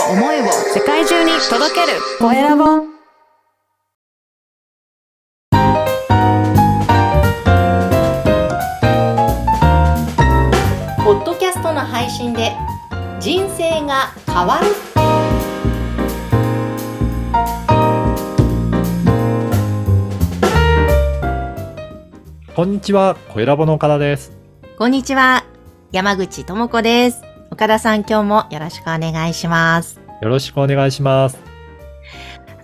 を思いを世界中に届ける。コエラボ。ポッドキャストの配信で人生が変わる。こんにちは、コエラボの岡田です。こんにちは山口智子です岡田さん今日もよろしくお願いしますよろしくお願いします。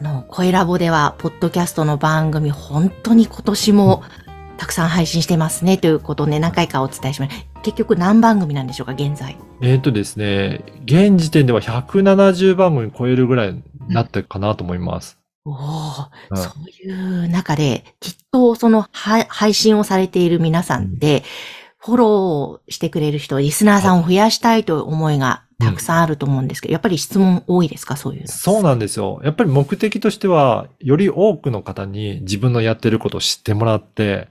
あの、声ラボでは、ポッドキャストの番組、本当に今年もたくさん配信してますね、ということをね、何回かお伝えします。結局何番組なんでしょうか、現在。えっ、とですね、現時点では170番組超えるぐらいになってるかなと思います。おお、うんそういう中で、きっとそのは配信をされている皆さんで、フォローしてくれる人、リスナーさんを増やしたいという思いがたくさんあると思うんですけど、やっぱり質問多いですか、そういうの。そうなんですよ。やっぱり目的としては、より多くの方に自分のやってることを知ってもらって、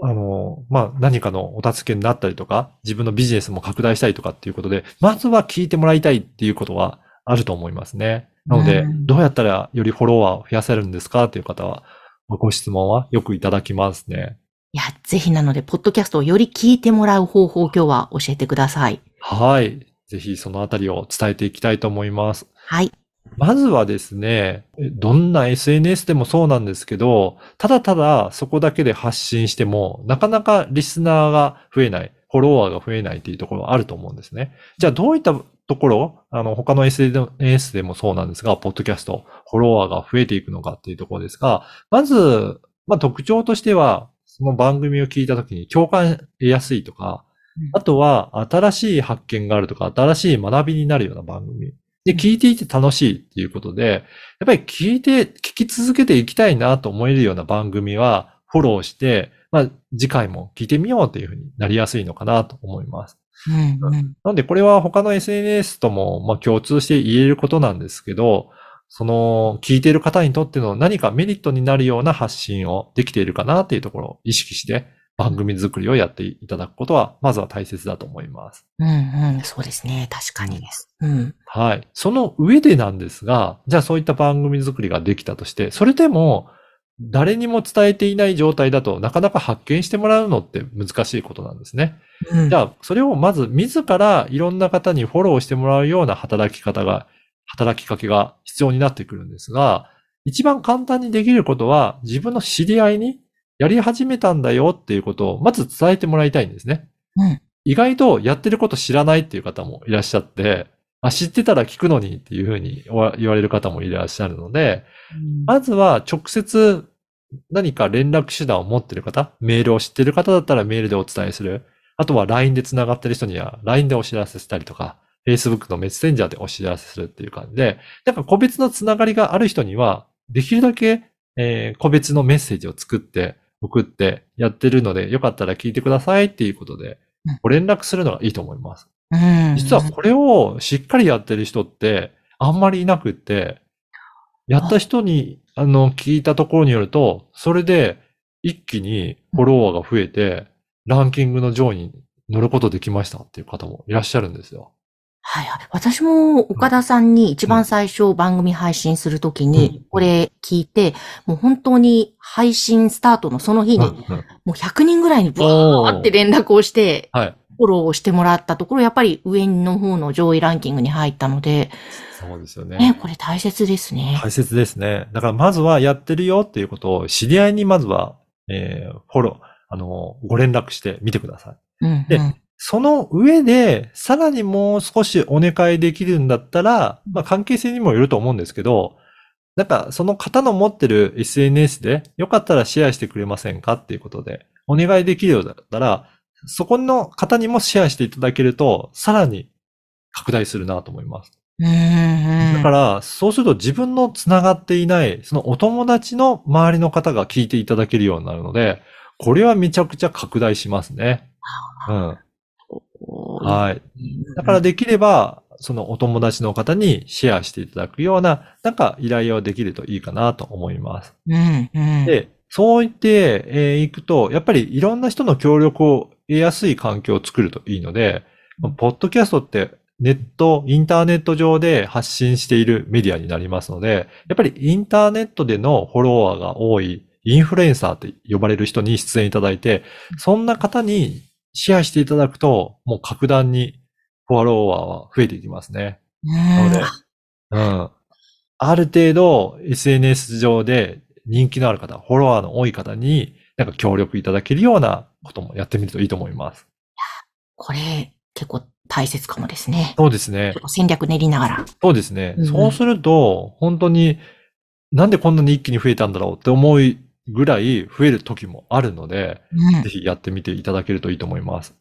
あの、まあ、何かのお助けになったりとか、自分のビジネスも拡大したいとかっていうことで、まずは聞いてもらいたいっていうことはあると思いますね。なので、うんどうやったらよりフォロワーを増やせるんですか？っていう方は、ご質問はよくいただきますね。いや、ぜひなので、ポッドキャストをより聞いてもらう方法を今日は教えてください。はい。ぜひそのあたりを伝えていきたいと思います。はい。まずはですね、どんな SNS でもそうなんですけど、ただただそこだけで発信しても、なかなかリスナーが増えない、フォロワーが増えないっていうところはあると思うんですね。じゃあどういったところ、あの、他の SNS でもそうなんですが、ポッドキャスト、フォロワーが増えていくのかっていうところですが、まず、まあ特徴としては、その番組を聞いたときに共感得やすいとか、あとは新しい発見があるとか、新しい学びになるような番組。で、聞いていて楽しいっていうことで、やっぱり聞いて、聞き続けていきたいなと思えるような番組はフォローして、まあ次回も聞いてみようというふうになりやすいのかなと思います。うんうん。なのでこれは他の SNS ともまあ共通して言えることなんですけど、その聞いている方にとっての何かメリットになるような発信をできているかなっていうところを意識して番組作りをやっていただくことはまずは大切だと思います。うんうん。そうですね。確かにです。うん。はい。その上でなんですが、じゃあそういった番組作りができたとして、それでも誰にも伝えていない状態だとなかなか発見してもらうのって難しいことなんですね。うんじゃあそれをまず自らいろんな方にフォローしてもらうような働き方が、働きかけが必要になってくるんですが、一番簡単にできることは自分の知り合いにやり始めたんだよっていうことをまず伝えてもらいたいんですね。うん。意外とやってること知らないっていう方もいらっしゃって、あ、知ってたら聞くのにっていうふうに言われる方もいらっしゃるので、まずは直接何か連絡手段を持ってる方、メールを知ってる方だったらメールでお伝えする。あとは LINE で繋がってる人には LINE でお知らせしたりとか、Facebook のメッセンジャーでお知らせするっていう感じで、なんか個別のつながりがある人には、できるだけ、えー個別のメッセージを作って、送ってやってるので、よかったら聞いてくださいっていうことでうん、ご連絡するのがいいと思います。うん。実はこれをしっかりやってる人ってあんまりいなくって、やった人に、あの、聞いたところによると、それで一気にフォロワーが増えて、ランキングの上位に乗ることできましたっていう方もいらっしゃるんですよ。はいはい。私も岡田さんに一番最初番組配信するときうんに、これ聞いて、もう本当に配信スタートのその日に、もう100人ぐらいにブワーって連絡をして、はい。フォローをしてもらったところ、やっぱり上の方の上位ランキングに入ったので、そうですよね、ね。これ大切ですね。大切ですね。だからまずはやってるよっていうことを知り合いにまずは、えーフォロー、あの、ご連絡してみてください。うん、でうん。その上で、さらにもう少しお願いできるんだったら、まあ関係性にもよると思うんですけど、なんかその方の持ってる SNS でよかったらシェアしてくれませんかっていうことで、お願いできるようだったら、そこの方にもシェアしていただけると、さらに拡大するなと思います。だから、そうすると自分のつながっていない、そのお友達の周りの方が聞いていただけるようになるので、これはめちゃくちゃ拡大しますね。うん。はい。だからできれば、そのお友達の方にシェアしていただくような、なんか依頼をできるといいかなと思います。うんうん。で、そう言って、えーいくと、やっぱりいろんな人の協力を得やすい環境を作るといいので、ポッドキャストってネット、インターネット上で発信しているメディアになりますので、やっぱりインターネットでのフォロワーが多いインフルエンサーって呼ばれる人に出演いただいて、そんな方にシェアしていただくと、もう格段にフォロワーは増えていきますね。なので、うん。ある程度 SNS 上で人気のある方、フォロワーの多い方に、なんか協力いただけるようなこともやってみるといいと思います。これ、結構大切かもですね。そうですね戦略練りながら。そうですね。うんそうすると、本当に、なんでこんなに一気に増えたんだろうって思うぐらい増える時もあるので、うんぜ。ひやってみていただけるといいと思います。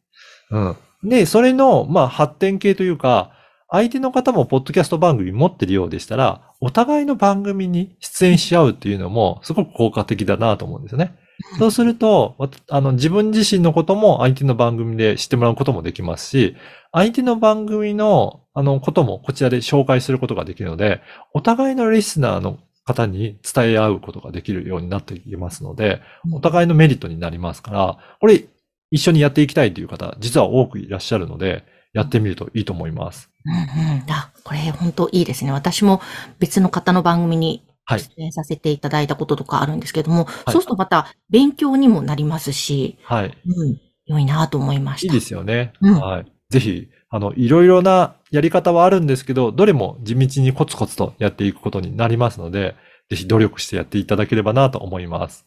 うん。で、それの、まあ、発展系というか、相手の方もポッドキャスト番組持ってるようでしたら、お互いの番組に出演し合うっていうのも、すごく効果的だなと思うんですよね。そうすると、あの、自分自身のことも相手の番組で知ってもらうこともできますし、相手の番組の、あの、こともこちらで紹介することができるので、お互いのリスナーの方に伝え合うことができるようになっていきますので、お互いのメリットになりますから、これ一緒にやっていきたいという方、実は多くいらっしゃるので、やってみるといいと思います。うんうん。あ、これ本当いいですね。私も別の方の番組にはい出演させていただいたこととかあるんですけども、いそうするとまた勉強にもなりますし、はい。うん、良いなと思いました。いいですよね。うんはい。ぜひ、あの、いろいろなやり方はあるんですけど、どれも地道にコツコツとやっていくことになりますので、ぜひ努力してやっていただければなと思います。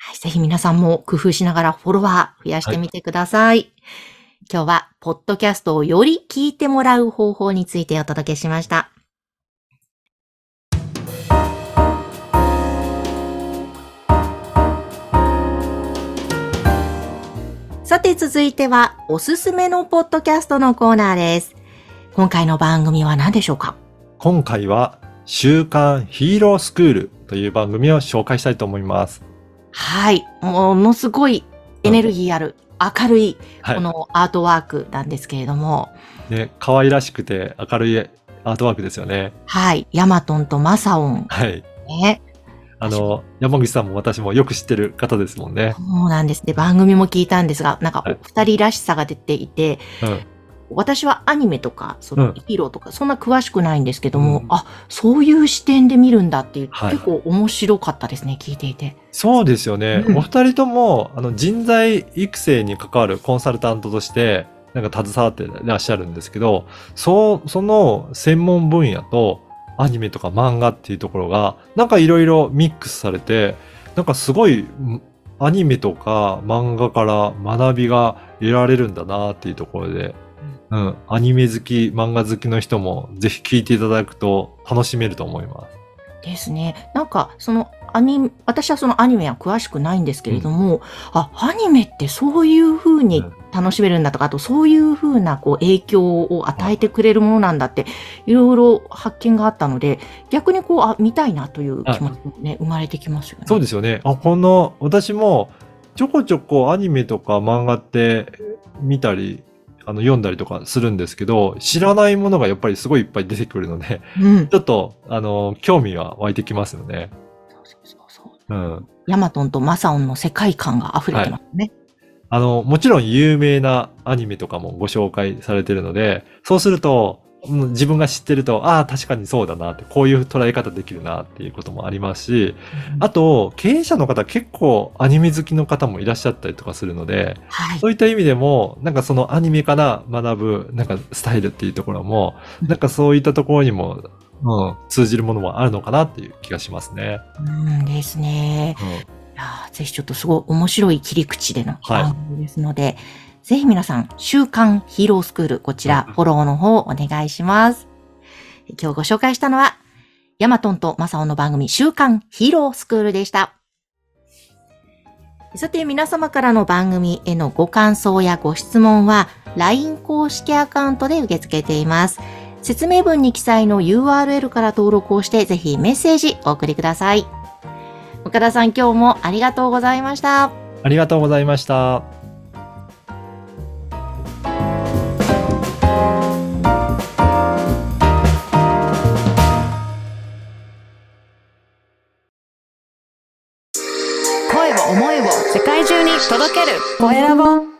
はい、ぜひ皆さんも工夫しながらフォロワー増やしてみてください。今日は、ポッドキャストをより聞いてもらう方法についてお届けしました。て続いては、おすすめのポッドキャストのコーナーです。今回の番組は何でしょうか？今回は、週刊ヒーロースクールという番組を紹介したいと思います。はい。ものすごいエネルギーある、明るい、はいこのアートワークなんですけれども、ね、可愛らしくて明るいアートワークですよね。はい。ヤマトンとマサオン。はい。ね。あの、山口さんも私もよく知ってる方ですもんね。そうなんです。で、番組も聞いたんですが、なんかはいお二人らしさが出ていて、うん。私はアニメとか、そのうんヒーローとか、そんな詳しくないんですけども、うんあ、そういう視点で見るんだっていう、はい結構面白かったですね、聞いていて。そうですよね。うんお二人とも、あの、人材育成に関わるコンサルタントとして、なんか携わってらっしゃるんですけど、そう、その専門分野とアニメとか漫画っていうところが、なんかいろいろミックスされて、なんかすごい、んアニメとか漫画から学びが得られるんだなっていうところで、うん、アニメ好き、漫画好きの人もぜひ聞いていただくと楽しめると思います。ですね。なんか、そのアニメ、私はそのアニメは詳しくないんですけれども、あ、アニメってそういう風に楽しめるんだとか、あとそういう風なこう影響を与えてくれるものなんだって、いろいろ発見があったので、逆にこう、あ、見たいなという気持ちもね、生まれてきますよね。そうですよね。あ、この、私も、ちょこちょこアニメとか漫画って見たり、あの、読んだりとかするんですけど、知らないものがやっぱりすごいいっぱい出てくるので、うん。ちょっと、あの、興味は湧いてきますよね。そうん。ヤマトンとマサオンの世界観が溢れてますね。あの、もちろん有名なアニメとかもご紹介されてるので、そうすると、うん自分が知ってると、ああ、確かにそうだなって、こういう捉え方できるなっていうこともありますし、あと、経営者の方結構アニメ好きの方もいらっしゃったりとかするので、はい。そういった意味でも、なんかそのアニメから学ぶ、なんかスタイルっていうところも、なんかそういったところにも、うん、通じるものもあるのかなっていう気がしますね。うんですね。うん、いやーぜひちょっとすごい面白い切り口でのはい番組ですので、ぜひ皆さん、週刊ヒーロースクール、こちら、うんフォローの方お願いします。今日ご紹介したのは、ヤマトンとマサオの番組、週刊ヒーロースクールでした。さて、皆様からの番組へのご感想やご質問は、LINE 公式アカウントで受け付けています。説明文に記載の URL から登録をして、ぜひメッセージお送りください。岡田さん、今日もありがとうございました。ありがとうございました。声を思いを世界中に届けるコエラボ